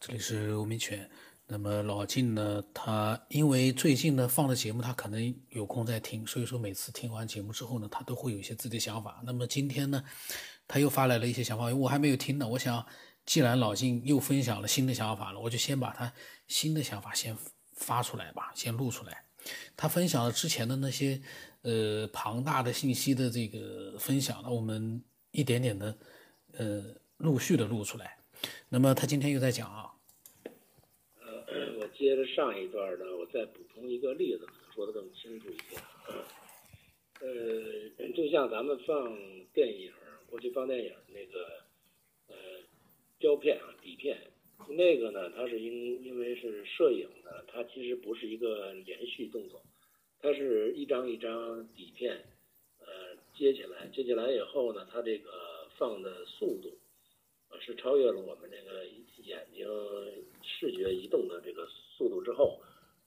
这里是吴明全。那么老晋呢，他因为最近呢放的节目，他可能有空在听，所以说每次听完节目之后呢，他都会有一些自己的想法。那么今天呢，他又发来了一些想法，我还没有听呢。我想，既然老晋又分享了新的想法了，我就先把他新的想法先发出来吧，先录出来。他分享了之前的那些呃庞大的信息的这个分享呢，我们一点点的呃陆续的录出来。那么他今天又在讲啊。呃，我接着上一段呢，我再补充一个例子，说的更清楚一点。呃，就像咱们放电影，过去放电影那个呃胶片啊底片，那个呢，它是因因为是摄影的，它其实不是一个连续动作，它是一张一张底片呃接起来，接起来以后呢，它这个放的速度是超越了我们这个眼睛视觉移动的这个。速度之后，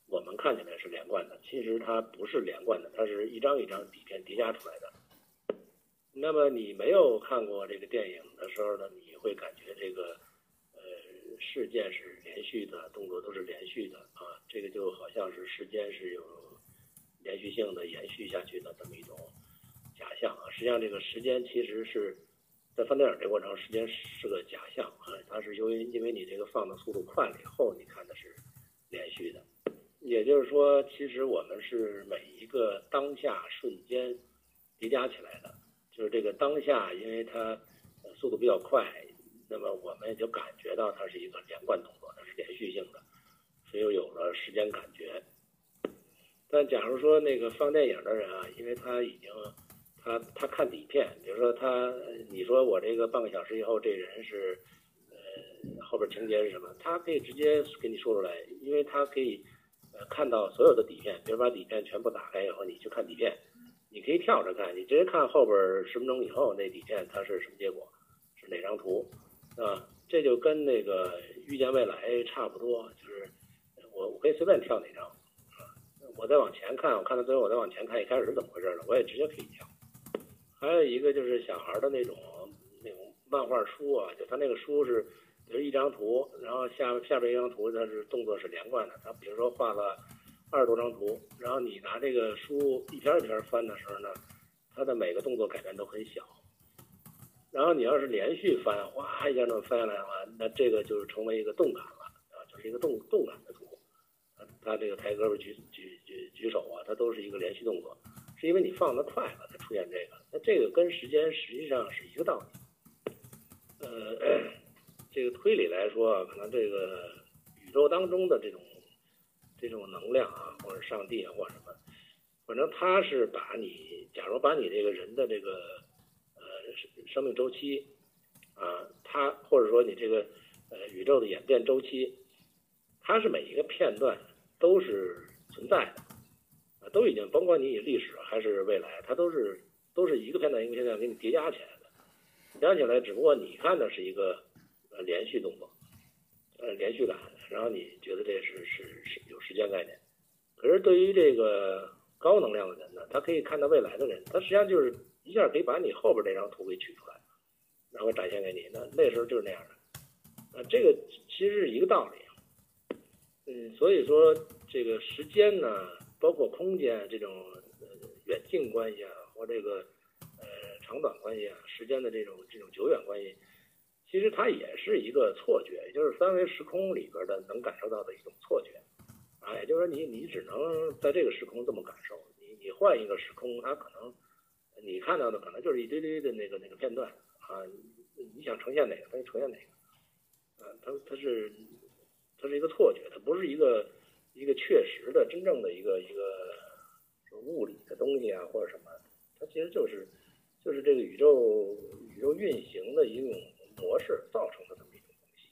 我们看起来是连贯的，其实它不是连贯的，它是一张一张底片叠加出来的。那么你没有看过这个电影的时候呢，你会感觉这个呃事件是连续的，动作都是连续的啊，这个就好像是时间是有连续性的延续下去的这么一种假象啊。实际上这个时间其实是在放电影这过程，时间是个假象啊，它是由于因为你这个放的速度快了以后，你看的是。连续的，也就是说，其实我们是每一个当下瞬间叠加起来的，就是这个当下，因为它速度比较快，那么我们也就感觉到它是一个连贯动作，它是连续性的，所以有了时间感觉。但假如说那个放电影的人啊，因为他已经他他看底片，比如说他你说我这个半个小时以后这人是。呃后边情节是什么？他可以直接给你说出来，因为他可以呃看到所有的底片，比如把底片全部打开以后，你去看底片，你可以跳着看，你直接看后边十分钟以后那底片它是什么结果，是哪张图，啊？这就跟那个预见未来差不多，就是我我可以随便跳哪张，啊，我再往前看，我看到最后我再往前看，一开始是怎么回事呢？我也直接可以跳。还有一个就是小孩的那种那种漫画书啊，就他那个书是。就是一张图，然后下下边一张图，它是动作是连贯的。他比如说画了二十多张图，然后你拿这个书一篇一篇翻的时候呢，它的每个动作改变都很小。然后你要是连续翻，哗一下那么翻下来的话，那这个就是成为一个动感了啊，就是一个动动感的图。他这个抬胳膊举举举举手啊，它都是一个连续动作，是因为你放的快了出现这个。那这个跟时间实际上是一个道理。呃。这个推理来说，可能这个宇宙当中的这种这种能量啊，或者上帝啊，或者什么，反正他是把你，假如把你这个人的这个呃生命周期啊，他或者说你这个呃宇宙的演变周期，它是每一个片段都是存在的，都已经甭管你以历史还是未来，它都是都是一个片段一个片段给你叠加起来的，叠加起来，只不过你看的是一个。呃，连续动作，呃，连续感，然后你觉得这是是是有时间概念，可是对于这个高能量的人呢，他可以看到未来的人，他实际上就是一下可以把你后边那张图给取出来，然后展现给你，那那时候就是那样的，啊，这个其实是一个道理，嗯，所以说这个时间呢，包括空间这种呃远近关系啊，或这个呃长短关系啊，时间的这种这种久远关系。其实它也是一个错觉，也就是三维时空里边的能感受到的一种错觉，啊，也就是说你你只能在这个时空这么感受，你你换一个时空，它可能你看到的可能就是一堆堆的那个那个片段啊，你想呈现哪个，它就呈现哪个，啊，它它是它是一个错觉，它不是一个一个确实的真正的一个一个物理的东西啊或者什么，它其实就是就是这个宇宙宇宙运行的一种。模式造成的这么一种东西，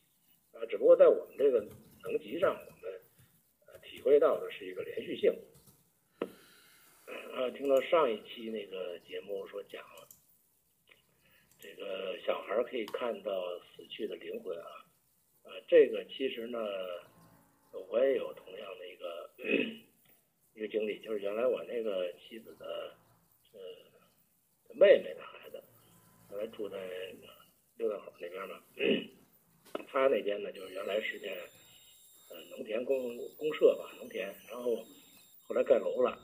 啊，只不过在我们这个能级上，我们呃体会到的是一个连续性。啊，听到上一期那个节目说讲了，这个小孩可以看到死去的灵魂啊，啊，这个其实呢，我也有同样的一个一个经历，就是原来我那个妻子的呃妹妹的孩子，原来住在。六道口那边嘛，他那边呢，就是原来是件呃农田公公社吧，农田，然后后来盖楼了。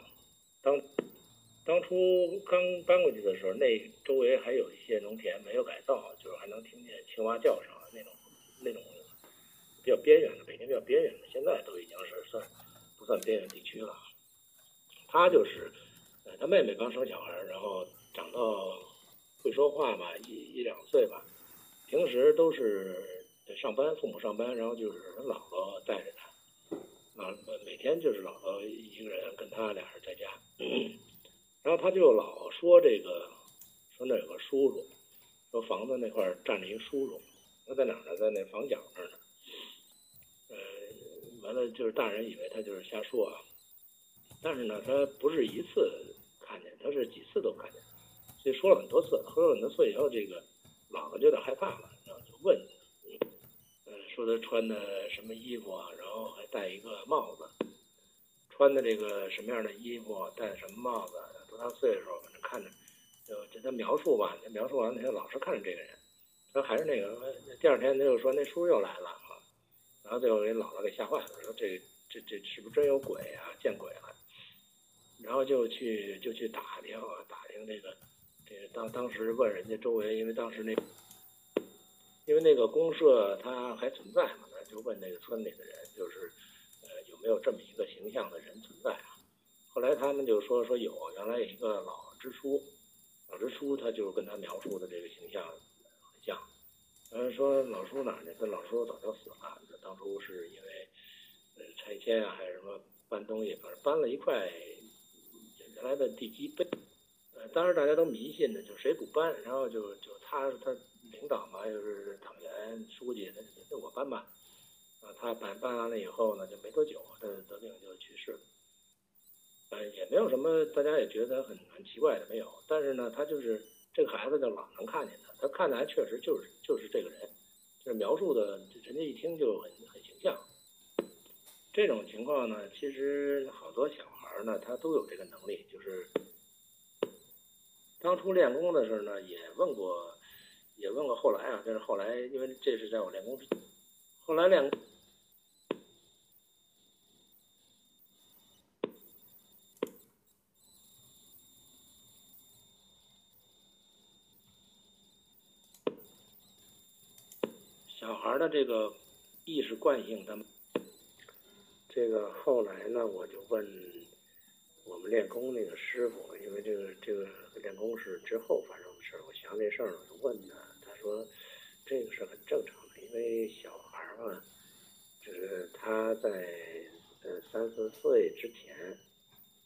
当当初刚搬过去的时候，那周围还有一些农田没有改造，就是还能听见青蛙叫声那种那种比较边缘的，北京比较边缘的，现在都已经是算不算边缘地区了。他就是呃，他妹妹刚生小孩，然后长到会说话吧，一一两岁吧。平时都是上班，父母上班，然后就是他姥姥带着他，啊，每天就是姥姥一个人跟他俩人在家，然后他就老说这个，说那有个叔叔，说房子那块站着一叔叔，他在哪呢？在那房角那儿呢。就是大人以为他就是瞎说啊，但是呢，他不是一次看见，他是几次都看见，所以说了很多次，说了很多次以后，这个。姥姥就有点害怕了，然后就问，嗯，说他穿的什么衣服啊，然后还戴一个帽子，穿的这个什么样的衣服，戴什么帽子，多大岁数，反正看着，就就他描述吧，他描述完了，他老是看着这个人，他还是那个，第二天他就说那叔又来了，然后最后给姥姥给吓坏了，说这这这是不是真有鬼啊，见鬼了，然后就去就去打听啊，打听这个。这个当当时问人家周围，因为当时那，因为那个公社它还存在嘛，就问那个村里的人，就是呃有没有这么一个形象的人存在啊？后来他们就说说有，原来有一个老支书，老支书他就跟他描述的这个形象很像。嗯，说老叔哪呢？这老叔早就死了，当初是因为呃拆迁啊，还是什么搬东西，反正搬了一块原来的地基被。当时大家都迷信的，就谁不搬，然后就就他他领导嘛，又是党员书记，那那我搬吧。啊，他搬搬完了以后呢，就没多久，他得病就去世了。呃，也没有什么，大家也觉得很很奇怪的没有。但是呢，他就是这个孩子就老能看见他，他看的还确实就是就是这个人，这描述的，人家一听就很很形象。这种情况呢，其实好多小孩呢，他都有这个能力，就是。当初练功的时候呢，也问过，也问过后来啊，但是后来因为这是在我练功之，后来练功孩的这个意识惯性，他们这个后来呢，我就问我们练功那个师傅，因为这个这个。练功是之后发生的事儿，我想这事儿了，就问他，他说这个是很正常的，因为小孩嘛，就是他在呃三四岁之前，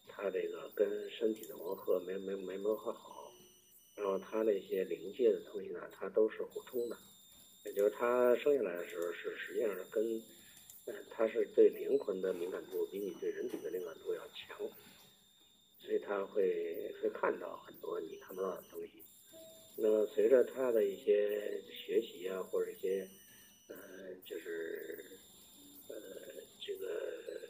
他这个跟身体的磨合没没没磨合好，然后他那些灵界的东西呢，他都是互通的，他生下来的时候是实际上是跟，呃他是对灵魂的敏感度比你对人体的敏感度要强。所以他会会看到很多你看不到的东西。那么随着他的一些学习啊，或者一些呃，就是呃，这个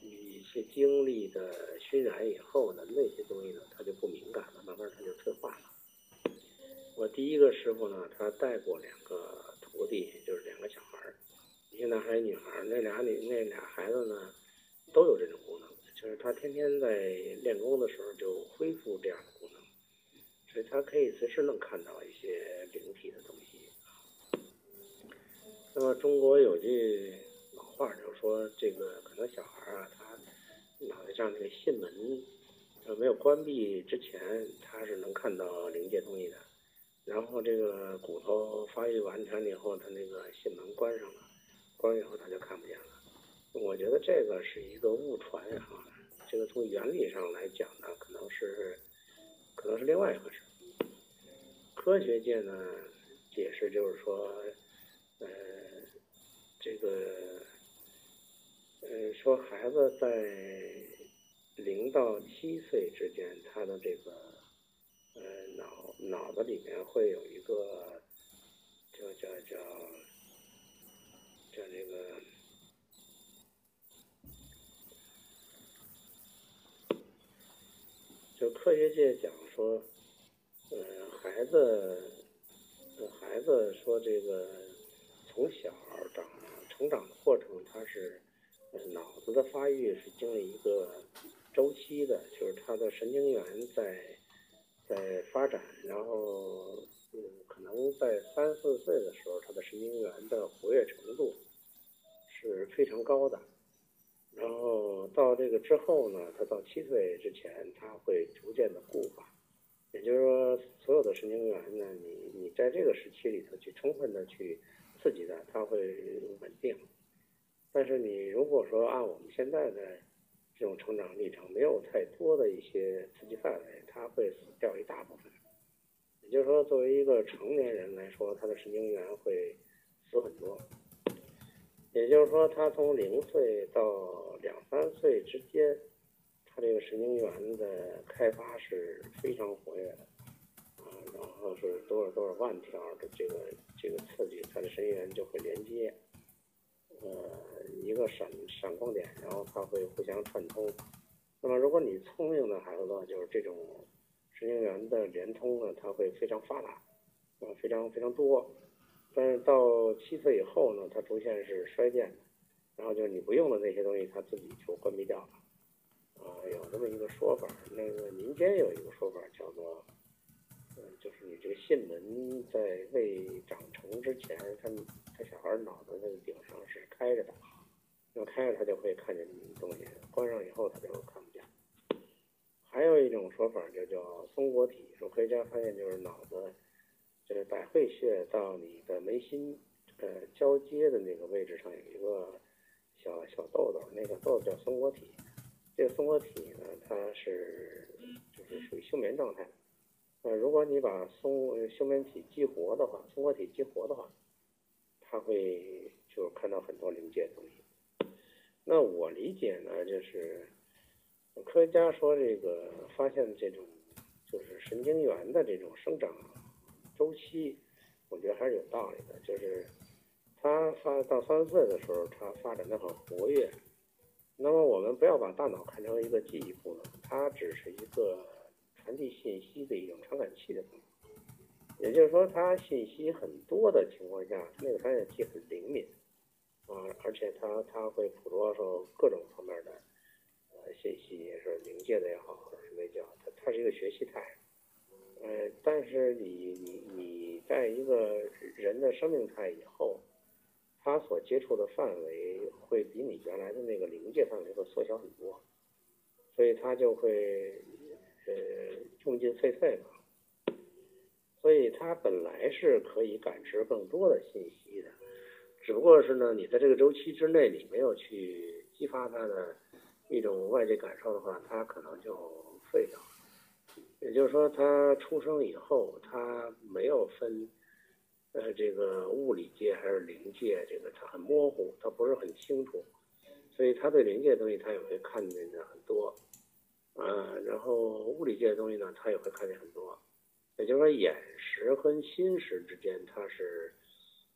一些经历的熏染以后呢，那些东西呢，他就不敏感了，慢慢他就退化了。我第一个师傅呢，他带过两个弟，就是两个小孩，一个男孩，一女孩。那俩女那俩孩子呢，都有这种功能。就是他天天在练功的时候就恢复这样的功能，所以他可以随时能看到一些灵体的东西。那么中国有句老话，就是说这个可能小孩啊，他脑袋上那个囟门没有关闭之前，他是能看到灵界东西的。然后这个骨头发育完全了以后，他那个囟门关上了，关了以后他就看不见了。我觉得这个是一个误传啊。这个从原理上来讲呢，可能是，可能是另外一回事。科学界呢解释就是说，呃，这个，呃，说孩子在零到七岁之间，他的这个，脑子里面会有一个，叫叫叫，叫这个。就科学界讲说，呃，孩子，孩子说这个从小长成长的过程，它是脑子的发育是经历一个周期的，就是他的神经元在在发展，然后嗯，可能在三四岁的时候，它的神经元的活跃程度是非常高的。然后到这个之后呢，他到七岁之前，他会逐渐的固化，也就是说，所有的神经元呢，你你在这个时期里头去充分的去刺激它，它会稳定。但是你如果说按我们现在的这种成长历程，没有太多的一些刺激范围，它会死掉一大部分。也就是说，作为一个成年人来说，他的神经元会死很多。也就是说，他从零岁到两三岁之间，他这个神经元的开发是非常活跃的，啊，然后是多少多少万条的这个这个刺激，他的神经元就会连接，呃，一个闪闪光点，然后它会互相串通。那么，如果你聪明的孩子的话，就是这种神经元的连通呢，它会非常发达，啊，非常非常多。但是到七岁以后呢，它出现是衰减的，然后就是你不用的那些东西，它自己就关闭掉了。啊，有这么一个说法，那个民间有一个说法叫做，嗯，就是你这个囟门在未长成之前，他他小孩脑子那个顶上是开着的，要开着他就会看见东西，关上以后他就看不。还有一种说法就叫松果体，说科学家发现就是脑子。这个百会穴到你的眉心，呃，交接的那个位置上有一个小小豆豆，那个豆豆叫松果体。这个松果体呢，它是就是属于休眠状态。呃，如果你把松休眠体激活的话，松果体激活的话，它会就是看到很多临界的东西。那我理解呢，就是科学家说这个发现这种就是神经元的这种生长。周期，我觉得还是有道理的。就是它发到三四岁的时候，它发展的很活跃。那么我们不要把大脑看成一个记忆功能，它只是一个传递信息的一种传感器的功能。也就是说，它信息很多的情况下，那个传感器很灵敏啊，而且它它会捕捉受各种方面的信息也，是临界的也好，或者是那叫它它是一个学习态。呃，但是你你你在一个人的生命态以后，他所接触的范围会比你原来的那个临界范围会缩小很多，所以他就会呃用尽废废嘛，所以他本来是可以感知更多的信息的，只不过是呢，你在这个周期之内你没有去激发他的一种外界感受的话，他可能就废掉了。也就是说，他出生以后，他没有分，呃，这个物理界还是灵界，这个他很模糊，他不是很清楚，所以他对灵界的东西他也会看见的很多，啊，然后物理界的东西呢，他也会看见很多。也就是说，眼识和心识之间，它是，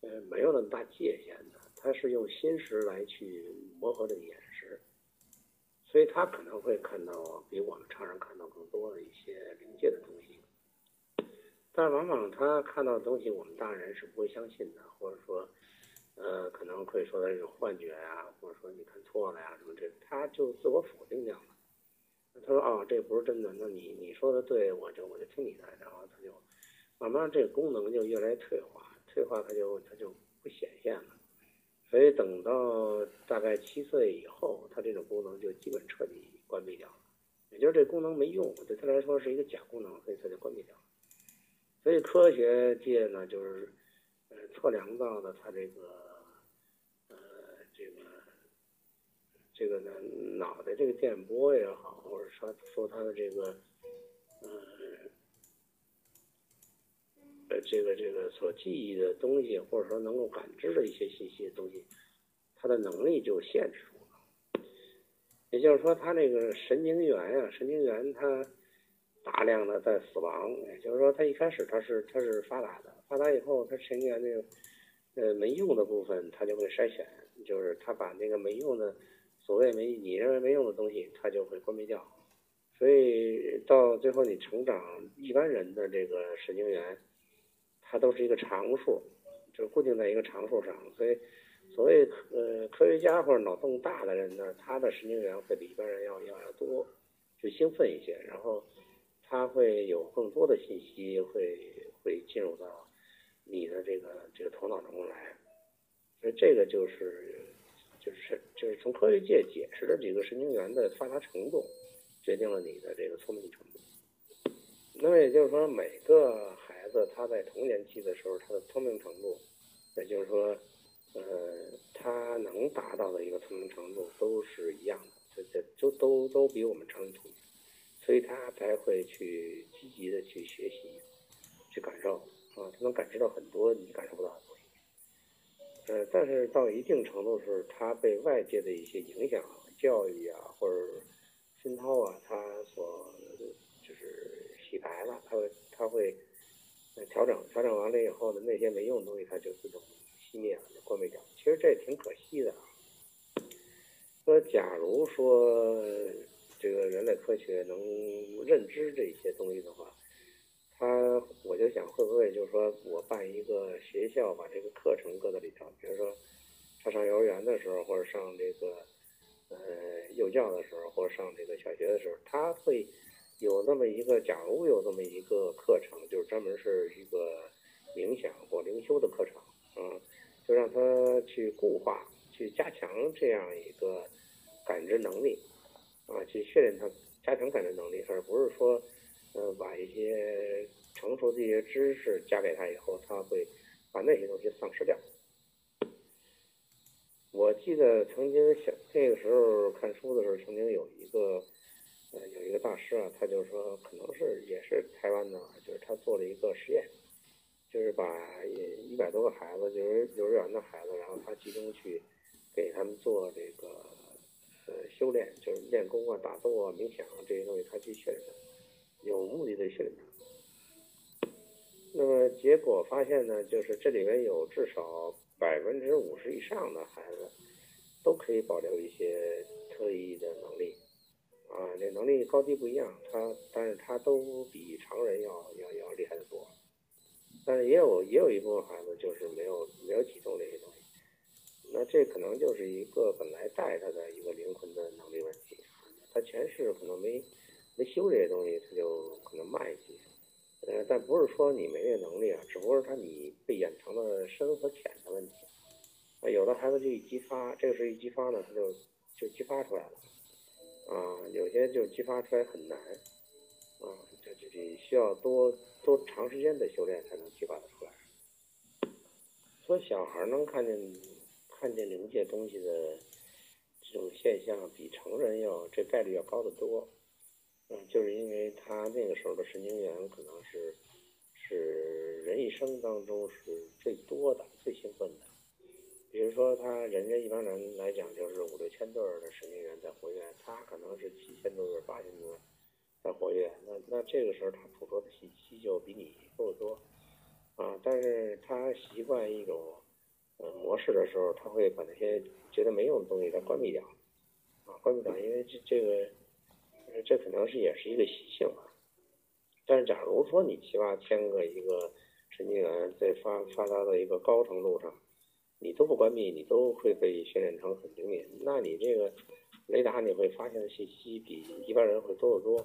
呃，没有那么大界限的，它是用心识来去磨合这个眼。所以他可能会看到比我们常人看到更多的一些临界的东西，但往往他看到的东西，我们大人是不会相信的，或者说，呃，可能会说他是幻觉呀，或者说你看错了呀什么这，他就自我否定掉了。他说啊，这不是真的，那你你说的对，我就我就听你的，然后他就慢慢这个功能就越来越退化，退化他就他就不显。以等到大概七岁以后，它这种功能就基本彻底关闭掉了，也就是这功能没用，对他来说是一个假功能，所以它就关闭掉了。所以科学界呢，就是呃测量到的它这个呃这个这个呢脑袋这个电波也好，或者说说它的这个呃。呃，这个这个所记忆的东西，或者说能够感知的一些信息的东西，它的能力就限制住了。也就是说，它那个神经元啊，神经元它大量的在死亡。也就是说，它一开始它是它是发达的，发达以后，它神经元那个呃没用的部分，它就会筛选，就是它把那个没用的，所谓没你认为没用的东西，它就会关闭掉。所以到最后，你成长一般人的这个神经元。它都是一个常数，就是固定在一个常数上。所以，所谓呃科学家或者脑洞大的人呢，他的神经元会比一般人要要要多，就兴奋一些，然后他会有更多的信息会会进入到你的这个这个头脑中来。所以这个就是就是就是从科学界解释的几个神经元的发达程度，决定了你的这个聪明程度。那么也就是说，每个孩子他在童年期的时候，他的聪明程度，也就是说，呃，他能达到的一个聪明程度都是一样的，这这都都都比我们成人聪明，所以他才会去积极的去学习，去感受啊，他能感知到很多你感受不到的东西。呃，但是到一定程度时，他被外界的一些影响、教育啊，或者熏陶啊，他所就是。洗白了，他会他会调整调整完了以后呢，那些没用的东西它就自动熄灭了，就关闭掉。其实这也挺可惜的啊。说假如说这个人类科学能认知这些东西的话，他我就想会不会就是说我办一个学校，把这个课程搁在里头，比如说他上幼儿园的时候，或者上这个呃幼教的时候，或者上这个小学的时候，他会。有那么一个，假如有这么一个课程，就是专门是一个冥想或灵修的课程，就让他去固化、去加强这样一个感知能力，啊，去训练他加强感知能力，而不是说，呃，把一些成熟的一些知识加给他以后，他会把那些东西丧失掉。我记得曾经小那个时候看书的时候，曾经有一个。呃，有一个大师啊，他就说，可能是也是台湾的，就是他做了一个实验，就是把一一百多个孩子，就是幼儿园的孩子，然后他集中去给他们做这个呃修炼，就是练功啊、打坐啊、冥想啊这些东西，他去训练，有目的的训练。那么结果发现呢，就是这里面有至少百分之五十以上的孩子都可以保留一些特异的能力。啊，那能力高低不一样，他但是他都比常人要要，但是也有也有一部分孩子就是没有没有启动这些东西，那这可能就是一个本来带他的一个灵魂的能力问题，他前世可能没没修这些东西，他就可能慢一些，呃，但不是说你没这能力啊，只不过是他你被掩藏的深和浅的问题，啊，有的孩子就一激发，这个是一激发呢，他就就激发出来了。啊，有些就激发出来很难，啊，这就得需要多多长时间的修炼才能激发得出来。说小孩能看见看见灵界东西的这种现象，比成人要这概率要高得多。嗯，就是因为他那个时候的神经元可能是是人一生当中是最多的、最兴奋的。比如说，他人家一般人来讲，就是五六千对的神经元在活跃，他可能是七千多对、八千多活跃。那那这个时候，他捕捉的信息就比你多得多啊。但是他习惯一种呃模式的时候，他会把那些觉得没用的东西他关闭掉啊，关闭掉，因为这这个这可能是也是一个习性吧。但是，假如说你七八千个一个神经元在发发达的一个高程度上。你都不关闭，你都会被训练成很灵敏。那你这个雷达你会发现的信息比一般人会多得多。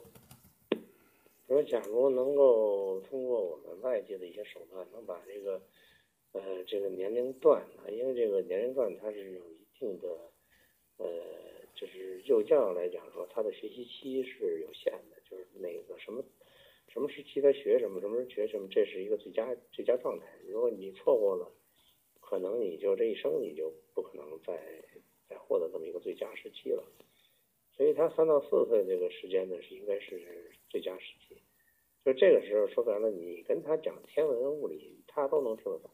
说，假如能够通过我们外界的一些手段，能把这个呃这个年龄段啊，因为这个年龄段它是有一定的呃，就是幼教来讲说，他的学习期是有限的，就是哪个什么什么时期他学什么，什么时候学什么，这是一个最佳最佳状态。如果你错过了。可能你就这一生你就不可能再再获得这么一个最佳时期了，所以他三到四岁这个时间呢是应该是最佳时期，就这个时候说白了，你跟他讲天文物理，他都能听得懂，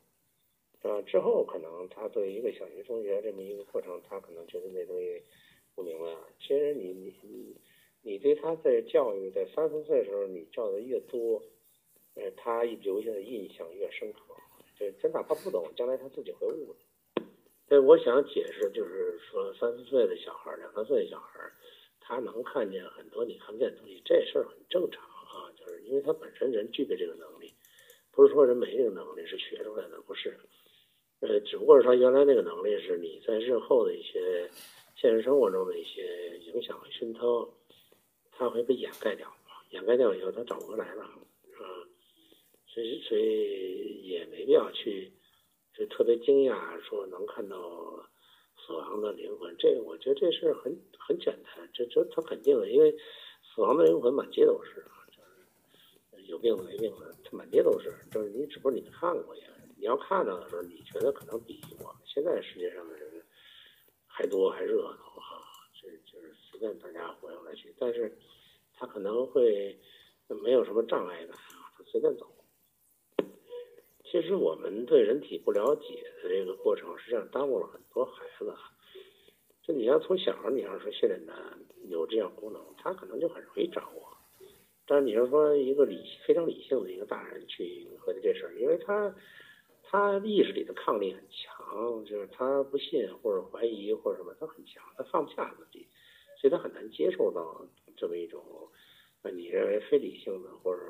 啊，之后可能他作为一个小学同学这么一个过程，他可能觉得那东西不明白了。其实你你你你对他在教育在三四岁的时候你教的越多，呃，他留下的印象越深刻。对，真哪怕不懂，将来他自己会悟的。对，我想解释，就是说三四岁的小孩两三岁的小孩他能看见很多你看不见的东西，这事儿很正常。因为他本身人具备这个能力，不是说人没这个能力是学出来的，不是。呃，只不过是他原来那个能力是你在日后的一些现实生活中的一些影响和熏陶，他会被掩盖掉，掩盖掉以后他找不回来了，啊，所以所以也没必要去就特别惊讶说能看到死亡的灵魂，这个我觉得这事很很简单，这这他肯定的，因为死亡的灵魂满街都是啊，就是有病的没病的，他满街都是，就是你只不过你看过呀。你要看到的时候，你觉得可能比我们现在世界上的人还多还热闹哈，这就是随便大家活来去，但是他可能会没有什么障碍感啊，他随便走。其实我们对人体不了解的这个过程，实际上耽误了很多孩子。就你要从小，你要说训练他有这样功能，他可能就很容易掌握。但是你要说一个理非常理性的一个大人去合计这事儿，因为他。他意识里的抗力很强，就是他不信或者怀疑或者什么，他很强，他放不下自己，所以他很难接受到这么一种，呃，你认为非理性的或者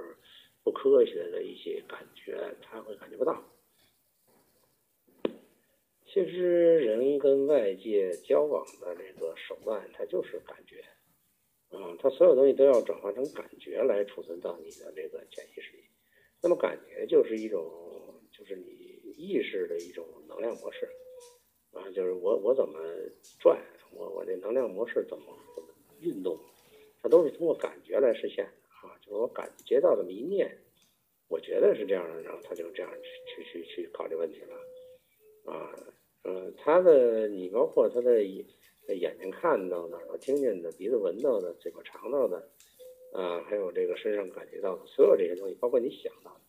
不科学的一些感觉，他会感觉不到。其实人跟外界交往的这个手段，它就是感觉，啊，他所有东西都要转化成感觉来储存到你的这个潜意识里，那么感觉就是一种，就是你。意识的一种能量模式，啊，就是我我怎么转，我我这能量模式怎么怎么运动，它都是通过感觉来实现的啊。就是我感觉到这么一念，我觉得是这样的，然后他就这样去去去去考虑问题了，啊，嗯，他的你包括他的眼睛看到的、耳朵听见的、鼻子闻到的、嘴巴尝到的，啊，还有这个身上感觉到的所有这些东西，包括你想到的，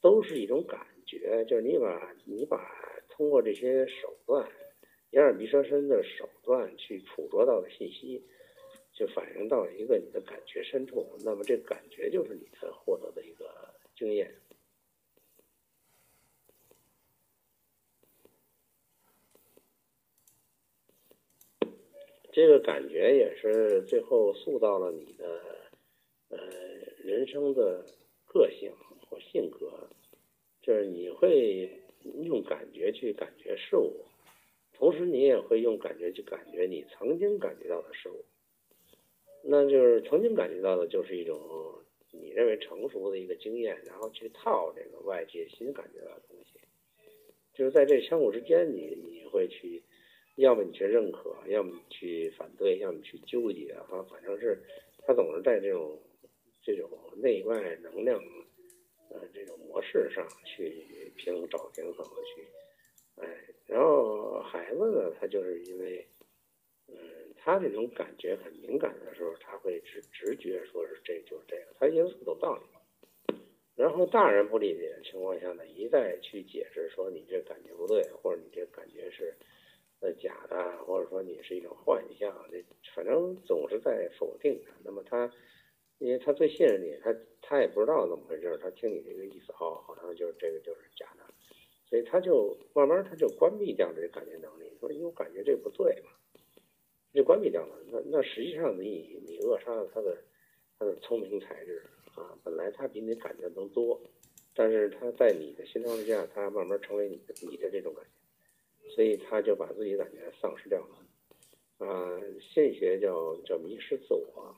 都是一种感。觉就是你把你把通过这些手段，眼耳鼻舌身的手段去捕捉到的信息，就反映到一个你的感觉深处，那么这感觉就是你的获得的一个经验。这个感觉也是最后塑造了你的呃人生的个性或性格。就是你会用感觉去感觉事物，同时你也会用感觉去感觉你曾经感觉到的事物。那就是曾经感觉到的，就是一种你认为成熟的一个经验，然后去套这个外界新感觉到的东西。就是在这相互之间，你你会去，要么你去认可，要么你去反对，要么你去纠结啊，反正是他总是在这种这种内外能量。呃，这种模式上去平衡找平衡去，哎，然后孩子呢，他就是因为，嗯，他这种感觉很敏感的时候，他会直直觉说是这就是这个，他因为有道理。然后大人不理解的情况下呢，一再去解释说你这感觉不对，或者你这感觉是呃假的，或者说你是一种幻象，这反正总是在否定他。那么他。因为他最信任你，他他也不知道怎么回事，他听你这个意思，哦，好像就是这个就是假的，所以他就慢慢他就关闭掉这个感觉能力，说因为我感觉这不对嘛，就关闭掉了。那那实际上你你扼杀了他的他的聪明才智啊，本来他比你感觉能多，但是他在你的心调之下，他慢慢成为你的你的这种感觉，所以他就把自己感觉丧失掉了啊，心理学叫叫迷失自我。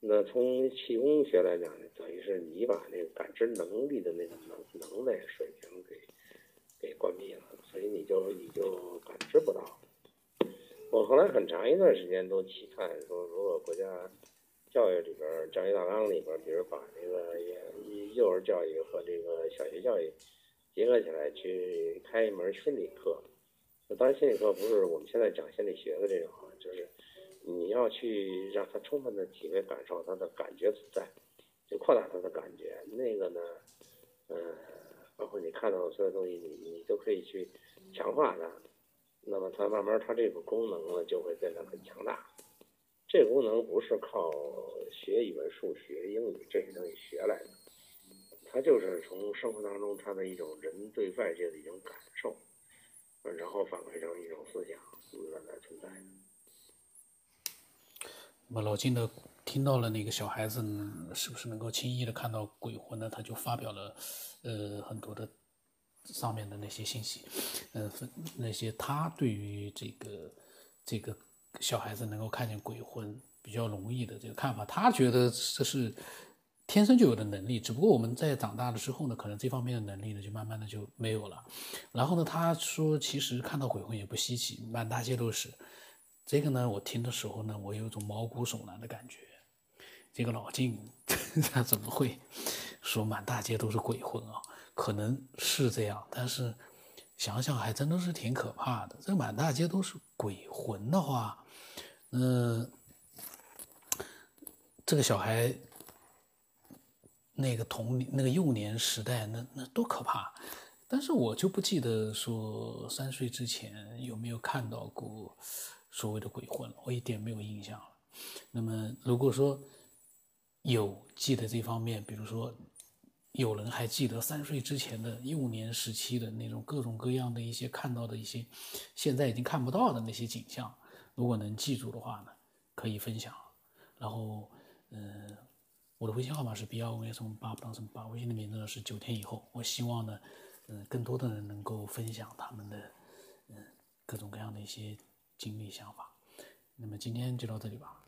那从气功学来讲呢，等于是你把那个感知能力的那个能能耐水平给给关闭了，所以你就你就感知不到。我后来很长一段时间都期盼说，如果国家教育里边教育大纲里边，比如把这个幼儿教育和这个小学教育结合起来，去开一门心理课。当然，心理课不是我们现在讲心理学的这种啊，就是。你要去让他充分的体会、感受他的感觉所在，就扩大他的感觉。那个呢，呃，包括你看到的所有东西，你你都可以去强化它。那么它慢慢，它这个功能呢就会变得很强大。这个功能不是靠学语文、数学、英语这些东西学来的，它就是从生活当中它的一种人对外界的一种感受，然后反馈成一种思想自然来存在。那么老金的听到了那个小孩子是不是能够轻易的看到鬼魂呢？他就发表了呃很多的上面的那些信息，嗯、那些他对于这个这个小孩子能够看见鬼魂比较容易的这个看法，他觉得这是天生就有的能力，只不过我们在长大了之后呢，可能这方面的能力呢就慢慢的就没有了。然后呢，他说其实看到鬼魂也不稀奇，满大街都是。这个呢，我听的时候呢，我有一种毛骨悚然的感觉。这个老静 他怎么会说满大街都是鬼魂啊？可能是这样，但是想想还真的是挺可怕的。这满大街都是鬼魂的话，嗯、这个小孩那个童年、那个幼年时代，那那多可怕！但是我就不记得说三岁之前有没有看到过所谓的鬼魂，我一点没有印象了。那么如果说有记得这方面，比如说有人还记得三岁之前的幼年时期的那种各种各样的一些看到的一些现在已经看不到的那些景象，如果能记住的话呢，可以分享。然后，嗯、我的微信号码是 B 幺五 S 八不当什么八，微信的名字呢是九天以后。我希望呢，嗯、更多的人能够分享他们的嗯、各种各样的一些经历想法。那么今天就到这里吧。